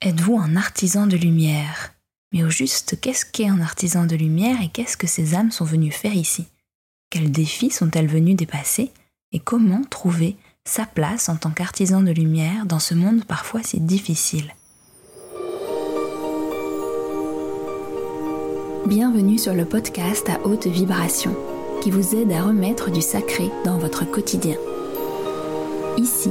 êtes-vous un artisan de lumière? Mais au juste, qu'est-ce qu'est un artisan de lumière et qu'est-ce que ces âmes sont venues faire ici? Quels défis sont-elles venues dépasser? Et comment trouver sa place en tant qu'artisan de lumière dans ce monde parfois si difficile? Bienvenue sur le podcast à haute vibration qui vous aide à remettre du sacré dans votre quotidien. Ici,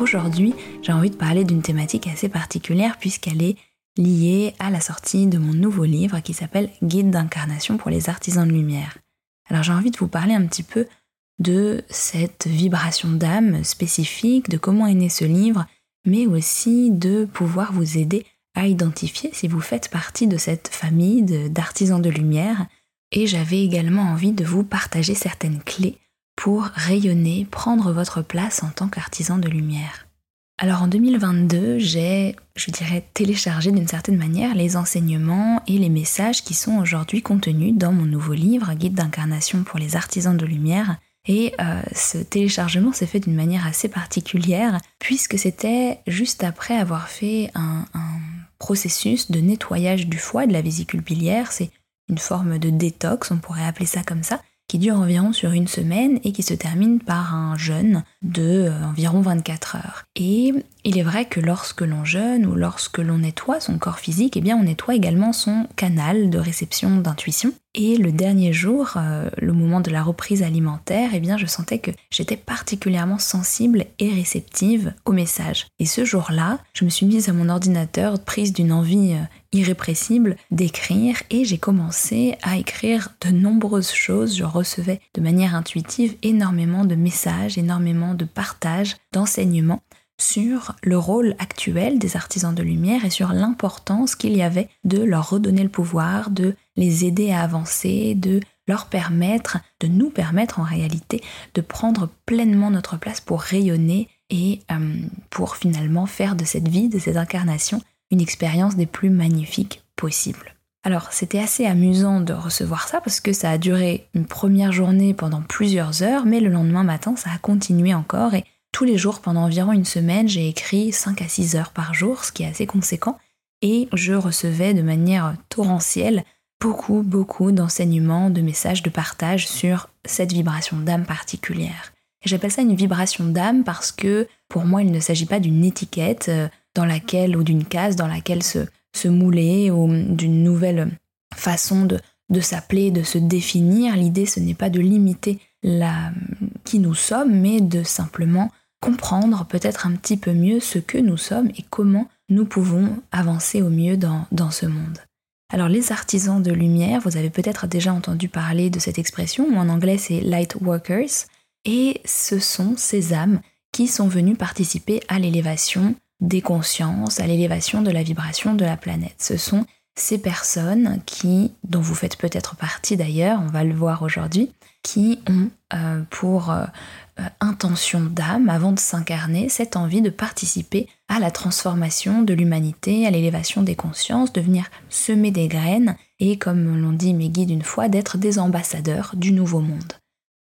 Aujourd'hui, j'ai envie de parler d'une thématique assez particulière puisqu'elle est liée à la sortie de mon nouveau livre qui s'appelle Guide d'incarnation pour les artisans de lumière. Alors j'ai envie de vous parler un petit peu de cette vibration d'âme spécifique, de comment est né ce livre mais aussi de pouvoir vous aider à identifier si vous faites partie de cette famille d'artisans de, lumière. Et j'avais également envie de vous partager certaines clés pour rayonner, prendre votre place en tant qu'artisan de lumière. Alors en 2022, j'ai, je dirais, téléchargé d'une certaine manière les enseignements et les messages qui sont aujourd'hui contenus dans mon nouveau livre, Guide d'incarnation pour les artisans de lumière, et euh, ce téléchargement s'est fait d'une manière assez particulière, puisque c'était juste après avoir fait un, processus de nettoyage du foie de la vésicule biliaire. C'est une forme de détox, on pourrait appeler ça comme ça, qui dure environ sur une semaine et qui se termine par un jeûne de euh, environ 24 heures. Et il est vrai que lorsque l'on jeûne ou lorsque l'on nettoie son corps physique, eh bien on nettoie également son canal de réception d'intuition. Et le dernier jour, euh, le moment de la reprise alimentaire, eh bien je sentais que j'étais particulièrement sensible et réceptive aux messages. Et ce jour-là, je me suis mise à mon ordinateur prise d'une envie euh, irrépressible d'écrire et j'ai commencé à écrire de nombreuses choses. Je recevais de manière intuitive énormément de messages, énormément de partages, d'enseignements sur le rôle actuel des artisans de lumière et sur l'importance qu'il y avait de leur redonner le pouvoir, de les aider à avancer, de leur permettre, de nous permettre en réalité de prendre pleinement notre place pour rayonner et euh, pour finalement faire de cette vie, de cette incarnation, une expérience des plus magnifiques possibles. Alors c'était assez amusant de recevoir ça parce que ça a duré une première journée pendant plusieurs heures, mais le lendemain matin ça a continué encore et tous les jours pendant environ une semaine j'ai écrit 5 à 6 heures par jour, ce qui est assez conséquent, et je recevais de manière torrentielle beaucoup, beaucoup d'enseignements, de messages, de partage sur cette vibration d'âme particulière. J'appelle ça une vibration d'âme parce que pour moi il ne s'agit pas d'une étiquette, euh, dans laquelle, ou d'une case dans laquelle se, mouler, ou d'une nouvelle façon de, de s'appeler, de se définir. L'idée, ce n'est pas de limiter la, qui nous sommes, mais de simplement comprendre peut-être un petit peu mieux ce que nous sommes et comment nous pouvons avancer au mieux dans, ce monde. Alors les artisans de lumière, vous avez peut-être déjà entendu parler de cette expression, en anglais c'est light workers, et ce sont ces âmes qui sont venues participer à l'élévation des consciences, à l'élévation de la vibration de la planète. Ce sont ces personnes qui, dont vous faites peut-être partie d'ailleurs, on va le voir aujourd'hui, qui ont euh, pour euh, euh, intention d'âme, avant de s'incarner, cette envie de participer à la transformation de l'humanité, à l'élévation des consciences, de venir semer des graines et, comme l'ont dit mes guides une fois, d'être des ambassadeurs du nouveau monde.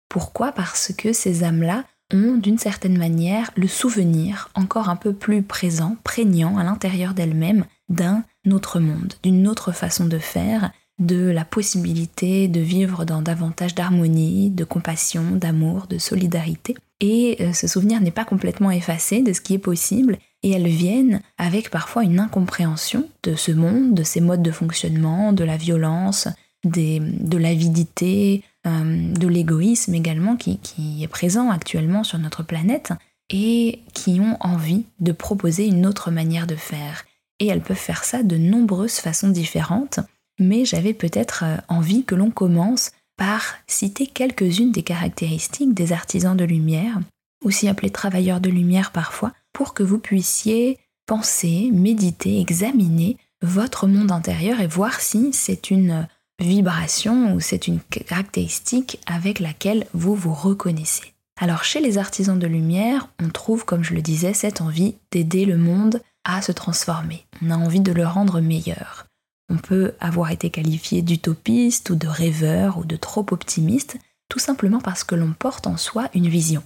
Pourquoi? Parce que ces âmes-là ont d'une certaine manière le souvenir encore un peu plus présent, prégnant à l'intérieur d'elles-mêmes d'un autre monde, d'une autre façon de faire, de la possibilité de vivre dans davantage d'harmonie, de compassion, d'amour, de solidarité. Et euh, ce souvenir n'est pas complètement effacé de ce qui est possible, et elles viennent avec parfois une incompréhension de ce monde, de ses modes de fonctionnement, de la violence, de l'avidité, euh, de l'égoïsme également qui, est présent actuellement sur notre planète et qui ont envie de proposer une autre manière de faire. Et elles peuvent faire ça de nombreuses façons différentes, mais j'avais peut-être euh, envie que l'on commence par citer quelques-unes des caractéristiques des artisans de lumière aussi appelés travailleurs de lumière parfois, pour que vous puissiez penser, méditer, examiner votre monde intérieur et voir si c'est une vibration ou c'est une caractéristique avec laquelle vous vous reconnaissez. Alors chez les artisans de lumière, on trouve, comme je le disais, cette envie d'aider le monde à se transformer. On a envie de le rendre meilleur. On peut avoir été qualifié d'utopiste ou de rêveur ou de trop optimiste, tout simplement parce que l'on porte en soi une vision.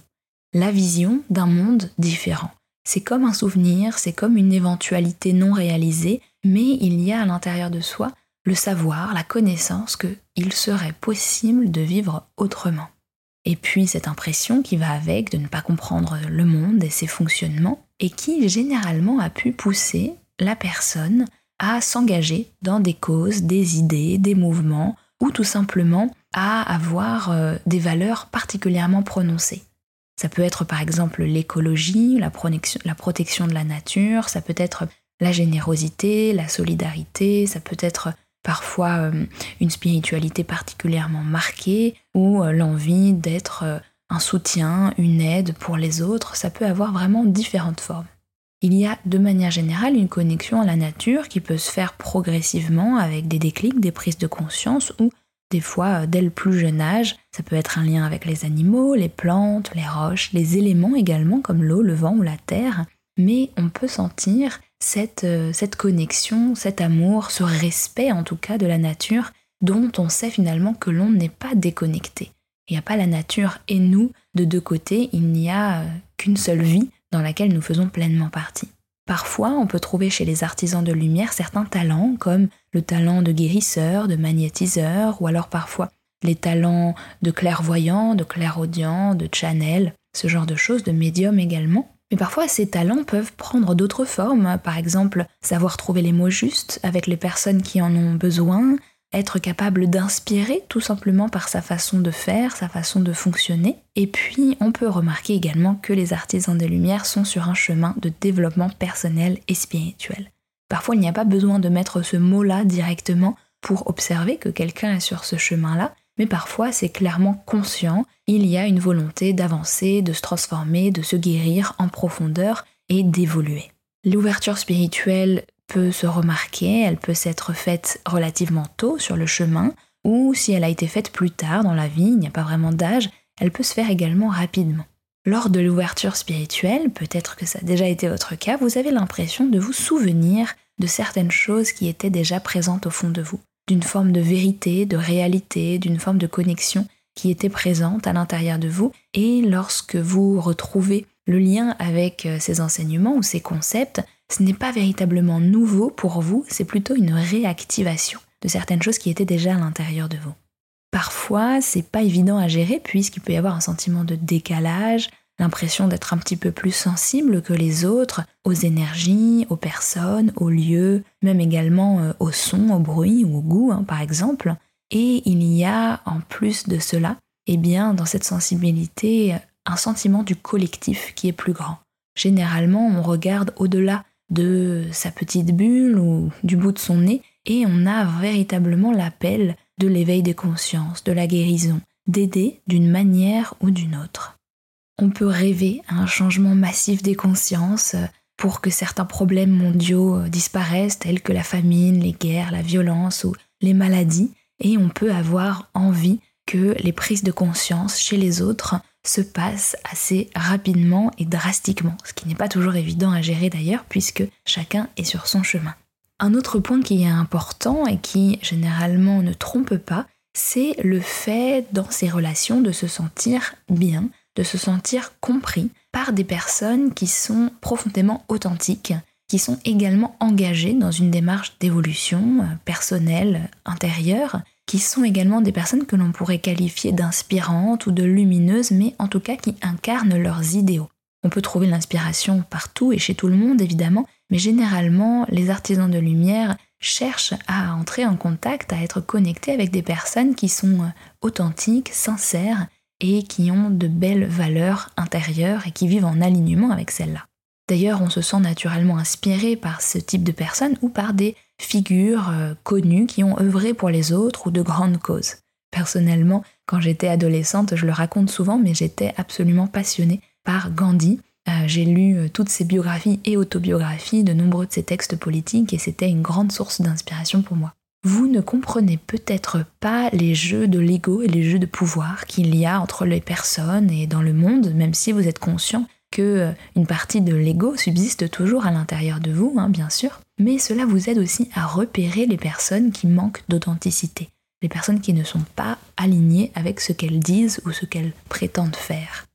La vision d'un monde différent. C'est comme un souvenir, c'est comme une éventualité non réalisée, mais il y a à l'intérieur de soi le savoir, la connaissance qu'il serait possible de vivre autrement. Et puis cette impression qui va avec de ne pas comprendre le monde et ses fonctionnements, et qui généralement a pu pousser la personne à s'engager dans des causes, des idées, des mouvements, ou tout simplement à avoir euh, des valeurs particulièrement prononcées. Ça peut être par exemple l'écologie, la, la protection de la nature, ça peut être la générosité, la solidarité, ça peut être parfois euh, une spiritualité particulièrement marquée ou euh, l'envie d'être euh, un soutien, une aide pour les autres, ça peut avoir vraiment différentes formes. Il y a de manière générale une connexion à la nature qui peut se faire progressivement avec des déclics, des prises de conscience ou des fois dès le plus jeune âge. Ça peut être un lien avec les animaux, les plantes, les roches, les éléments également comme l'eau, le vent ou la terre. Mais on peut sentir euh, cette, connexion, cet amour, ce respect en tout cas de la nature dont on sait finalement que l'on n'est pas déconnecté. Il n'y a pas la nature et nous de deux côtés, il n'y a euh, qu'une seule vie dans laquelle nous faisons pleinement partie. Parfois, on peut trouver chez les artisans de lumière certains talents, comme le talent de guérisseur, de magnétiseur, ou alors parfois les talents de clairvoyant, de clairaudient, de channel, ce genre de choses, de médium également. Mais parfois, ces talents peuvent prendre d'autres formes, par exemple savoir trouver les mots justes avec les personnes qui en ont besoin, être capable d'inspirer tout simplement par sa façon de faire, sa façon de fonctionner. Et puis, on peut remarquer également que les artisans des Lumières sont sur un chemin de développement personnel et spirituel. Parfois, il n'y a pas besoin de mettre ce mot-là directement pour observer que quelqu'un est sur ce chemin-là, mais parfois c'est clairement conscient, il y a une volonté d'avancer, de se transformer, de se guérir en profondeur et d'évoluer. L'ouverture spirituelle peut se remarquer, elle peut s'être faite relativement tôt sur le chemin, ou si elle a été faite plus tard dans la vie, il n'y a pas vraiment d'âge, elle peut se faire également rapidement. Lors de l'ouverture spirituelle, peut-être que ça a déjà été votre cas, vous avez l'impression de vous souvenir de certaines choses qui étaient déjà présentes au fond de vous d'une forme de vérité, de réalité, d'une forme de connexion qui était présente à l'intérieur de vous. Et lorsque vous retrouvez le lien avec euh, ces enseignements ou ces concepts, ce n'est pas véritablement nouveau pour vous, c'est plutôt une réactivation de certaines choses qui étaient déjà à l'intérieur de vous. Parfois, c'est pas évident à gérer puisqu'il peut y avoir un sentiment de décalage, l'impression d'être un petit peu plus sensible que les autres aux énergies, aux personnes, aux lieux, même également euh, au son, au bruit ou au goût, hein, par exemple. Et il y a, en plus de cela, eh bien, dans cette sensibilité, un sentiment du collectif qui est plus grand. Généralement, on regarde au-delà de sa petite bulle ou du bout de son nez et on a véritablement l'appel de l'éveil des consciences, de la guérison, d'aider d'une manière ou d'une autre on peut rêver à un changement massif des consciences euh, pour que certains problèmes mondiaux euh, disparaissent, tels que la famine, les guerres, la violence ou les maladies, et on peut avoir envie que les prises de conscience chez les autres se passent assez rapidement et drastiquement, ce qui n'est pas toujours évident à gérer d'ailleurs, puisque chacun est sur son chemin. Un autre point qui est important et qui généralement ne trompe pas, c'est le fait dans ces relations de se sentir bien, de se sentir compris par des personnes qui sont profondément authentiques, qui sont également engagées dans une démarche d'évolution euh, personnelle, intérieure, qui sont également des personnes que l'on pourrait qualifier d'inspirantes ou de lumineuses, mais en tout cas qui incarnent leurs idéaux. On peut trouver l'inspiration partout et chez tout le monde évidemment, mais généralement les artisans de lumière cherchent à entrer en contact, à être connectés avec des personnes qui sont euh, authentiques, sincères et qui ont de belles valeurs intérieures et qui vivent en alignement avec celles-là. D'ailleurs, on se sent naturellement inspiré par ce type de personnes ou par des figures euh, connues qui ont œuvré pour les autres ou de grandes causes. Personnellement, quand j'étais adolescente, je le raconte souvent, mais j'étais absolument passionnée par Gandhi. Euh, j'ai lu euh, toutes ses biographies et autobiographies, de nombreux de ses textes politiques, et c'était une grande source d'inspiration pour moi. Vous ne comprenez peut-être pas les jeux de l'ego et les jeux de pouvoir qu'il y a entre les personnes et dans le monde, même si vous êtes conscient que euh, une partie de l'ego subsiste toujours à l'intérieur de vous, hein, bien sûr, mais cela vous aide aussi à repérer les personnes qui manquent d'authenticité, les personnes qui ne sont pas alignées avec ce qu'elles disent ou ce qu'elles prétendent faire.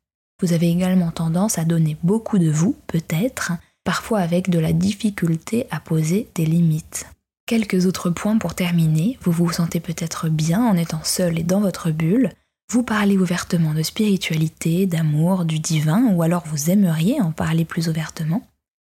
Vous avez également tendance à donner beaucoup de vous, peut-être, parfois avec de la difficulté à poser des limites. Quelques autres points pour terminer. Vous vous sentez peut-être bien en étant seul et dans votre bulle. Vous parlez ouvertement de spiritualité, d'amour, du divin, ou alors vous aimeriez en parler plus ouvertement.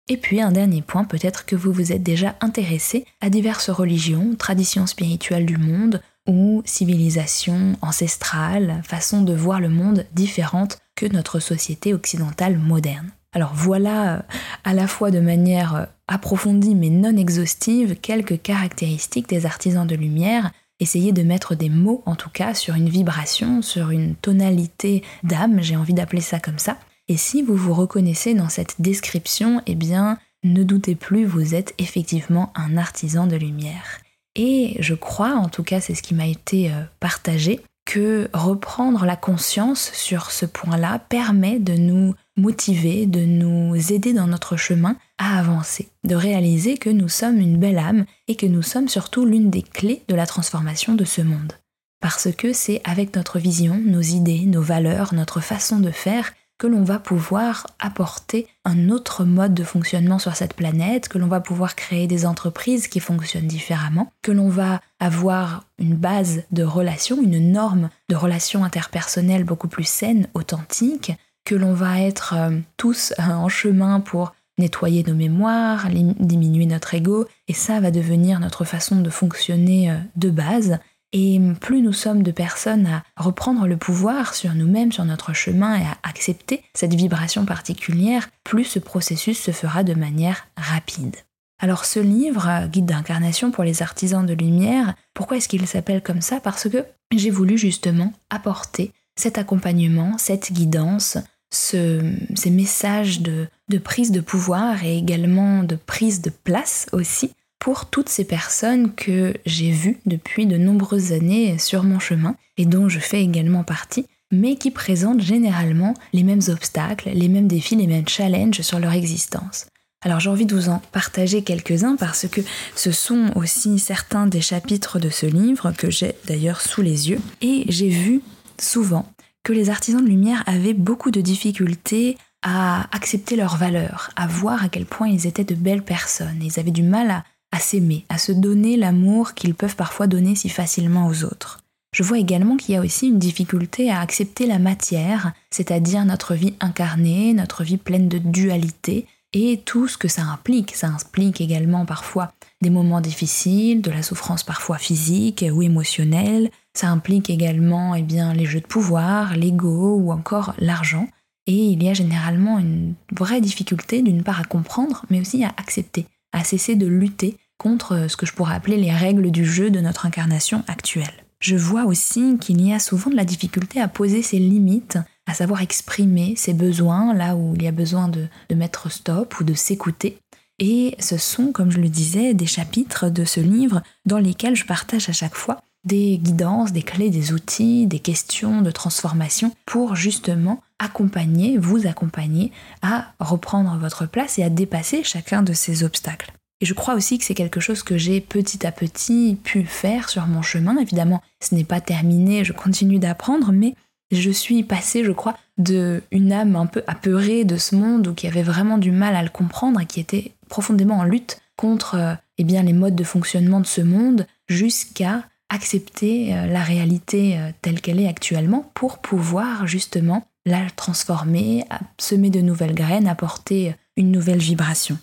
Et puis un dernier point, peut-être que vous vous êtes déjà intéressé à diverses religions, traditions spirituelles du monde, ou civilisations ancestrales, façons de voir le monde différentes que notre société occidentale moderne. Alors voilà, euh, à la fois de manière euh, approfondie mais non exhaustive, quelques caractéristiques des artisans de lumière. Essayez de mettre des mots, en tout cas, sur une vibration, sur une tonalité d'âme, j'ai envie d'appeler ça comme ça. Et si vous vous reconnaissez dans cette description, eh bien, ne doutez plus, vous êtes effectivement un artisan de lumière. Et je crois, en tout cas c'est ce qui m'a été euh, partagé, que reprendre la conscience sur ce point-là permet de nous motiver, de nous aider dans notre chemin à avancer, de réaliser que nous sommes une belle âme et que nous sommes surtout l'une des clés de la transformation de ce monde. Parce que c'est avec notre vision, nos idées, nos valeurs, notre façon de faire que l'on va pouvoir apporter un autre mode de fonctionnement sur cette planète, que l'on va pouvoir créer des entreprises qui fonctionnent différemment, que l'on va avoir une base de relations, une norme de relations interpersonnelles beaucoup plus saine, authentique, que l'on va être euh, tous euh, en chemin pour nettoyer nos mémoires, diminuer notre ego, et ça va devenir notre façon de fonctionner euh, de base. Et plus nous sommes de personnes à reprendre le pouvoir sur nous-mêmes, sur notre chemin et à accepter cette vibration particulière, plus ce processus se fera de manière rapide. Alors ce livre, Guide d'incarnation pour les artisans de lumière, pourquoi est-ce qu'il s'appelle comme ça? Parce que j'ai voulu justement apporter cet accompagnement, cette guidance, ces messages de prise de pouvoir et également de prise de place aussi pour toutes ces personnes que j'ai vues depuis de nombreuses années sur mon chemin et dont je fais également partie, mais qui présentent généralement les mêmes obstacles, les mêmes défis, les mêmes challenges sur leur existence. Alors j'ai envie de vous en partager quelques-uns parce que ce sont aussi certains des chapitres de ce livre que j'ai d'ailleurs sous les yeux et j'ai vu souvent que les artisans de lumière avaient beaucoup de difficultés à accepter leurs valeurs, à voir à quel point ils étaient de belles personnes. Ils avaient du mal à à s'aimer, à se donner l'amour qu'ils peuvent parfois donner si facilement aux autres. Je vois également qu'il y a aussi une difficulté à accepter la matière, c'est-à-dire notre vie incarnée, notre vie pleine de dualité, et tout ce que ça implique. Ça implique également parfois des moments difficiles, de la souffrance parfois physique ou émotionnelle. Ça implique également eh bien, les jeux de pouvoir, l'ego ou encore l'argent. Et il y a généralement une vraie difficulté d'une part à comprendre, mais aussi à accepter à cesser de lutter contre euh, ce que je pourrais appeler les règles du jeu de notre incarnation actuelle. Je vois aussi qu'il y a souvent de la difficulté à poser ses limites, à savoir exprimer ses besoins là où il y a besoin de, de mettre stop ou de s'écouter. Et ce sont, comme je le disais, des chapitres de ce livre dans lesquels je partage à chaque fois des guidances, des clés, des outils, des questions de transformation pour justement accompagner, vous accompagner à reprendre votre place et à dépasser chacun de ces obstacles. Et je crois aussi que c'est quelque chose que j'ai petit à petit pu faire sur mon chemin. Évidemment, ce n'est pas terminé, je continue d'apprendre, mais je suis passée, je crois, de une âme un peu apeurée de ce monde ou qui avait vraiment du mal à le comprendre et qui était profondément en lutte contre euh, eh bien, les modes de fonctionnement de ce monde jusqu'à accepter euh, la réalité euh, telle qu'elle est actuellement pour pouvoir justement la transformer, semer de nouvelles graines, apporter une nouvelle vibration.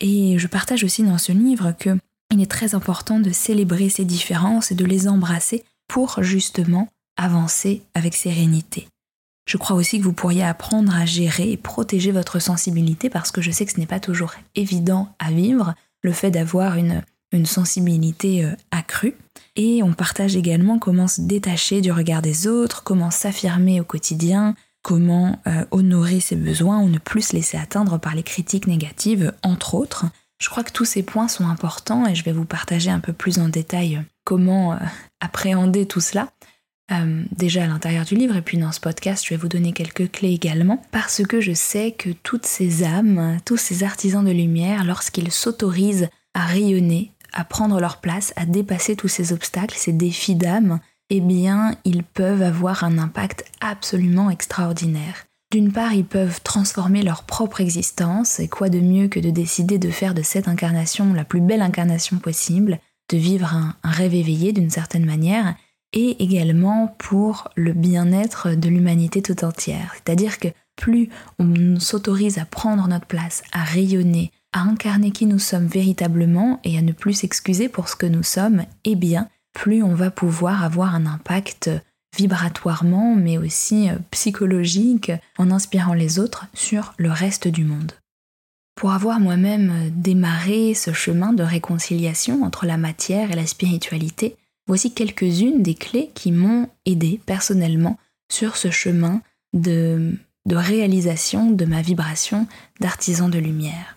Et je partage aussi dans ce livre que il est très important de célébrer ces différences et de les embrasser pour justement avancer avec sérénité. Je crois aussi que vous pourriez apprendre à gérer et protéger votre sensibilité parce que je sais que ce n'est pas toujours évident à vivre, le fait d'avoir une, une sensibilité euh, accrue. Et on partage également comment se détacher du regard des autres, comment s'affirmer au quotidien, comment euh, honorer ses besoins ou ne plus se laisser atteindre par les critiques négatives, entre autres. Je crois que tous ces points sont importants et je vais vous partager un peu plus en détail comment appréhender tout cela. Euh, déjà à l'intérieur du livre et puis dans ce podcast je vais vous donner quelques clés également parce que je sais que toutes ces âmes, tous ces artisans de lumière, lorsqu'ils s'autorisent à rayonner, à prendre leur place, à dépasser tous ces obstacles, ces défis d'âme, eh bien ils peuvent avoir un impact absolument extraordinaire. D'une part, ils peuvent transformer leur propre existence, et quoi de mieux que de décider de faire de cette incarnation la plus belle incarnation possible, de vivre un rêve éveillé d'une certaine manière, et également pour le bien-être de l'humanité tout entière. C'est-à-dire que plus on s'autorise à prendre notre place, à rayonner, à incarner qui nous sommes véritablement et à ne plus s'excuser pour ce que nous sommes, eh bien, plus on va pouvoir avoir un impact vibratoirement, mais aussi euh, psychologique, en inspirant les autres sur le reste du monde. Pour avoir moi-même démarré ce chemin de réconciliation entre la matière et la spiritualité, Voici quelques-unes des clés qui m'ont aidé personnellement sur ce chemin de réalisation de ma vibration d'artisan de lumière.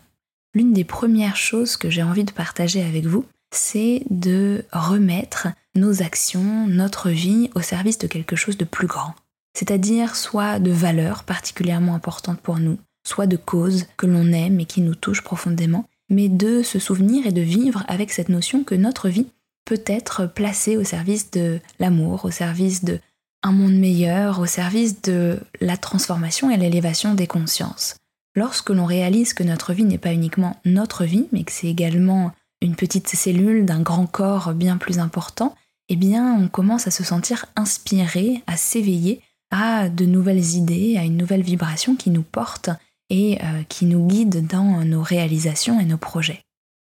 L'une des premières choses que j'ai envie de partager avec vous, c'est de remettre nos actions, notre vie au service de quelque chose de plus grand. C'est-à-dire soit de valeurs particulièrement importantes pour nous, soit de causes que l'on aime et qui nous touchent profondément, mais de se souvenir et de vivre avec cette notion que notre vie peut être placé au service de l'amour, au service de un monde meilleur, au service de la transformation et l'élévation des consciences. Lorsque l'on réalise que notre vie n'est pas uniquement notre vie, mais que c'est également une petite cellule d'un grand corps bien plus important, eh bien on commence à se sentir inspiré, à s'éveiller à de nouvelles idées, à une nouvelle vibration qui nous porte et euh, qui nous guide dans nos réalisations et nos projets.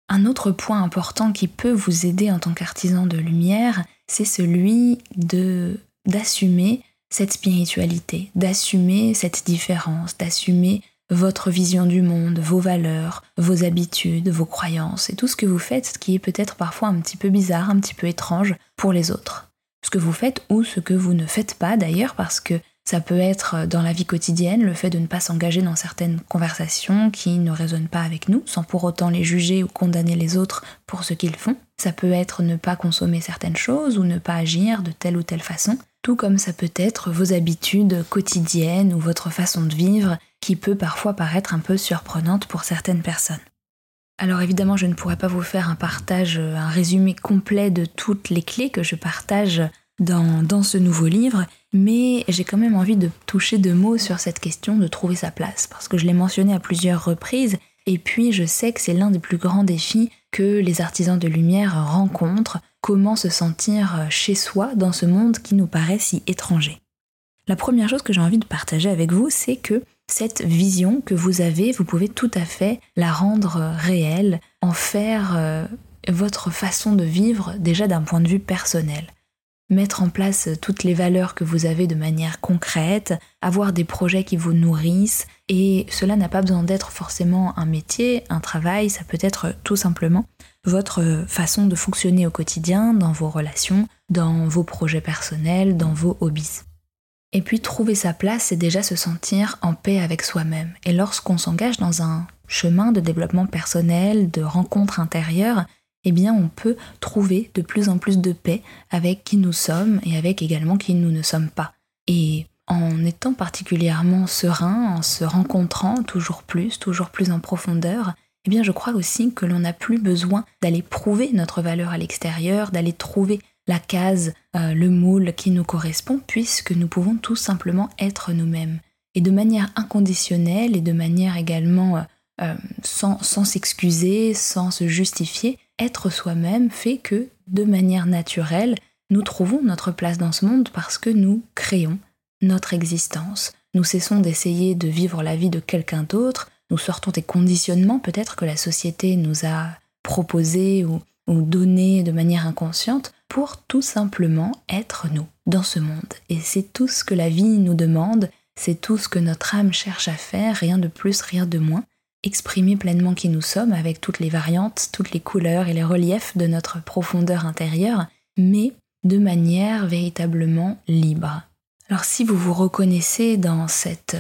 Un autre point important qui peut vous aider en tant qu'artisan de lumière, c'est celui de d'assumer cette spiritualité, d'assumer cette différence, d'assumer votre vision du monde, vos valeurs, vos habitudes, vos croyances et tout ce que vous faites, ce qui est peut-être parfois un petit peu bizarre, un petit peu étrange pour les autres. Ce que vous faites ou ce que vous ne faites pas d'ailleurs parce que ça peut être dans la vie quotidienne le fait de ne pas s'engager dans certaines conversations qui ne résonnent pas avec nous, sans pour autant les juger ou condamner les autres pour ce qu'ils font. Ça peut être ne pas consommer certaines choses ou ne pas agir de telle ou telle façon, tout comme ça peut être vos habitudes quotidiennes ou votre façon de vivre qui peut parfois paraître un peu surprenante pour certaines personnes. Alors évidemment, je ne pourrais pas vous faire un partage, un résumé complet de toutes les clés que je partage dans, dans ce nouveau livre, mais j'ai quand même envie de toucher deux mots sur cette question de trouver sa place, parce que je l'ai mentionné à plusieurs reprises, et puis je sais que c'est l'un des plus grands défis que les artisans de lumière rencontrent, comment se sentir chez soi dans ce monde qui nous paraît si étranger. La première chose que j'ai envie de partager avec vous, c'est que cette vision que vous avez, vous pouvez tout à fait la rendre réelle, en faire euh, votre façon de vivre déjà d'un point de vue personnel mettre en place toutes les valeurs que vous avez de manière concrète, avoir des projets qui vous nourrissent, et cela n'a pas besoin d'être forcément un métier, un travail, ça peut être tout simplement votre façon de fonctionner au quotidien, dans vos relations, dans vos projets personnels, dans vos hobbies. Et puis trouver sa place, c'est déjà se sentir en paix avec soi-même. Et lorsqu'on s'engage dans un chemin de développement personnel, de rencontre intérieure, eh bien on peut trouver de plus en plus de paix avec qui nous sommes et avec également qui nous ne sommes pas. Et en étant particulièrement serein, en se rencontrant toujours plus, toujours plus en profondeur, eh bien je crois aussi que l'on n'a plus besoin d'aller prouver notre valeur à l'extérieur, d'aller trouver la case, euh, le moule qui nous correspond, puisque nous pouvons tout simplement être nous-mêmes. Et de manière inconditionnelle et de manière également euh, euh, sans s'excuser, sans se justifier, être soi-même fait que, de manière naturelle, nous trouvons notre place dans ce monde parce que nous créons notre existence. Nous cessons d'essayer de vivre la vie de quelqu'un d'autre, nous sortons des conditionnements peut-être que la société nous a proposés ou, ou donnés de manière inconsciente pour tout simplement être nous dans ce monde. Et c'est tout ce que la vie nous demande, c'est tout ce que notre âme cherche à faire, rien de plus, rien de moins exprimer pleinement qui nous sommes avec toutes les variantes, toutes les couleurs et les reliefs de notre profondeur intérieure, mais de manière véritablement libre. Alors si vous vous reconnaissez dans cette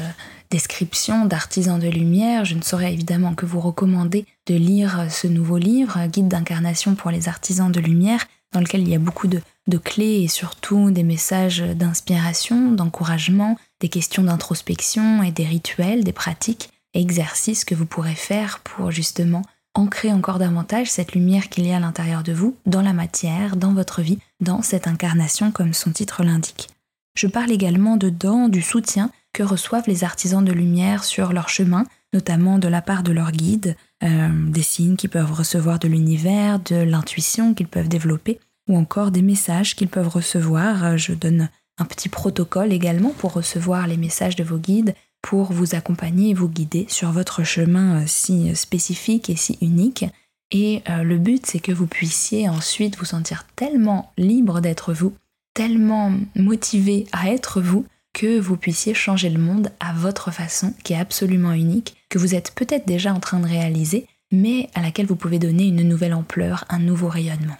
description d'artisan de lumière, je ne saurais évidemment que vous recommander de lire ce nouveau livre, Guide d'incarnation pour les artisans de lumière, dans lequel il y a beaucoup de, clés et surtout des messages d'inspiration, d'encouragement, des questions d'introspection et des rituels, des pratiques et exercices que vous pourrez faire pour justement ancrer encore davantage cette lumière qu'il y a à l'intérieur de vous, dans la matière, dans votre vie, dans cette incarnation comme son titre l'indique. Je parle également dedans du soutien que reçoivent les artisans de lumière sur leur chemin, notamment de la part de leurs guides, euh, des signes qu'ils peuvent recevoir de l'univers, de l'intuition qu'ils peuvent développer, ou encore des messages qu'ils peuvent recevoir. Euh, je donne un petit protocole également pour recevoir les messages de vos guides, pour vous accompagner et vous guider sur votre chemin euh, si spécifique et si unique. Et le but, c'est que vous puissiez ensuite vous sentir tellement libre d'être vous tellement motivé à être vous que vous puissiez changer le monde à votre façon, qui est absolument unique, que vous êtes peut-être déjà en train de réaliser, mais à laquelle vous pouvez donner une nouvelle ampleur, un nouveau rayonnement.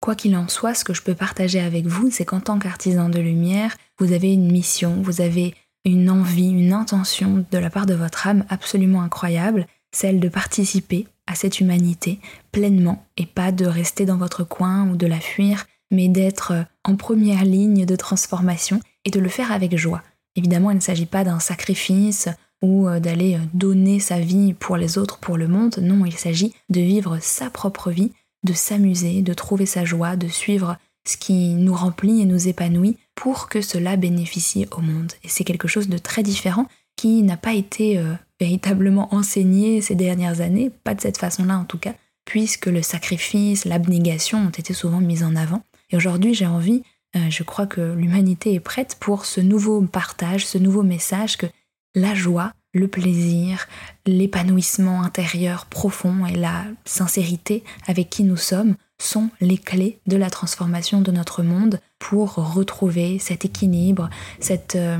Quoi qu'il en soit, ce que je peux partager avec vous, c'est qu'en tant qu'artisan de lumière, vous avez une mission, vous avez une envie, une intention de la part de votre âme absolument incroyable, celle de participer à cette humanité pleinement et pas de rester dans votre coin ou de la fuir, mais d'être en première ligne de transformation et de le faire avec joie. Évidemment, il ne s'agit pas d'un sacrifice ou euh, d'aller euh, donner sa vie pour les autres, pour le monde. Non, il s'agit de vivre sa propre vie, de s'amuser, de trouver sa joie, de suivre ce qui nous remplit et nous épanouit pour que cela bénéficie au monde. Et c'est quelque chose de très différent qui n'a pas été euh, véritablement enseigné ces dernières années, pas de cette façon-là en tout cas, puisque le sacrifice, l'abnégation ont été souvent mis en avant. Et aujourd'hui, j'ai envie, je crois que l'humanité est prête pour ce nouveau partage, ce nouveau message que la joie, le plaisir, l'épanouissement intérieur profond et la sincérité avec qui nous sommes sont les clés de la transformation de notre monde pour retrouver cet équilibre, cette, euh,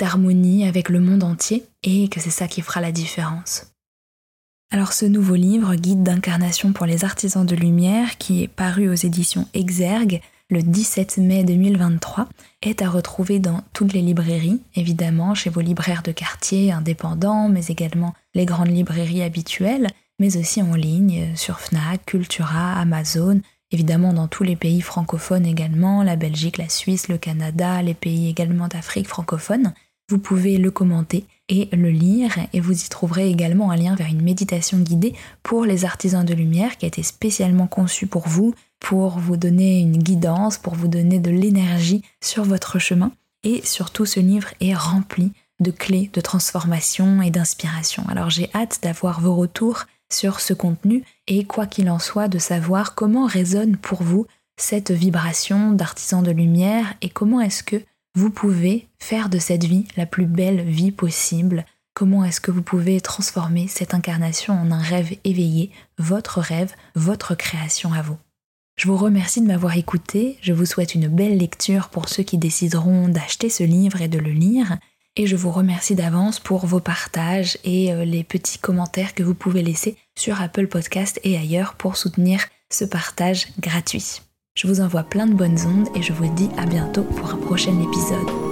harmonie avec le monde entier et que c'est ça qui fera la différence. Alors ce nouveau livre, Guide d'incarnation pour les artisans de lumière, qui est paru aux éditions Exergue le 17 mai 2023, est à retrouver dans toutes les librairies, évidemment chez vos libraires de quartier indépendants, mais également les grandes librairies habituelles, mais aussi en ligne sur Fnac, Cultura, Amazon, évidemment dans tous les pays francophones également, la Belgique, la Suisse, le Canada, les pays également d'Afrique francophone. Vous pouvez le commenter et le lire et vous y trouverez également un lien vers une méditation guidée pour les artisans de lumière qui a été spécialement conçue pour vous, pour vous donner une guidance, pour vous donner de l'énergie sur votre chemin. Et surtout ce livre est rempli de clés de transformation et d'inspiration. Alors j'ai hâte d'avoir vos retours sur ce contenu et quoi qu'il en soit de savoir comment résonne pour vous cette vibration d'artisan de lumière et comment est-ce que vous pouvez faire de cette vie la plus belle vie possible Comment est-ce que vous pouvez transformer cette incarnation en un rêve éveillé, votre rêve, votre création à vous Je vous remercie de m'avoir écouté, je vous souhaite une belle lecture pour ceux qui décideront d'acheter ce livre et de le lire, et je vous remercie d'avance pour vos partages et euh, les petits commentaires que vous pouvez laisser sur Apple Podcast et ailleurs pour soutenir ce partage gratuit. Je vous envoie plein de bonnes ondes et je vous dis à bientôt pour un prochain épisode.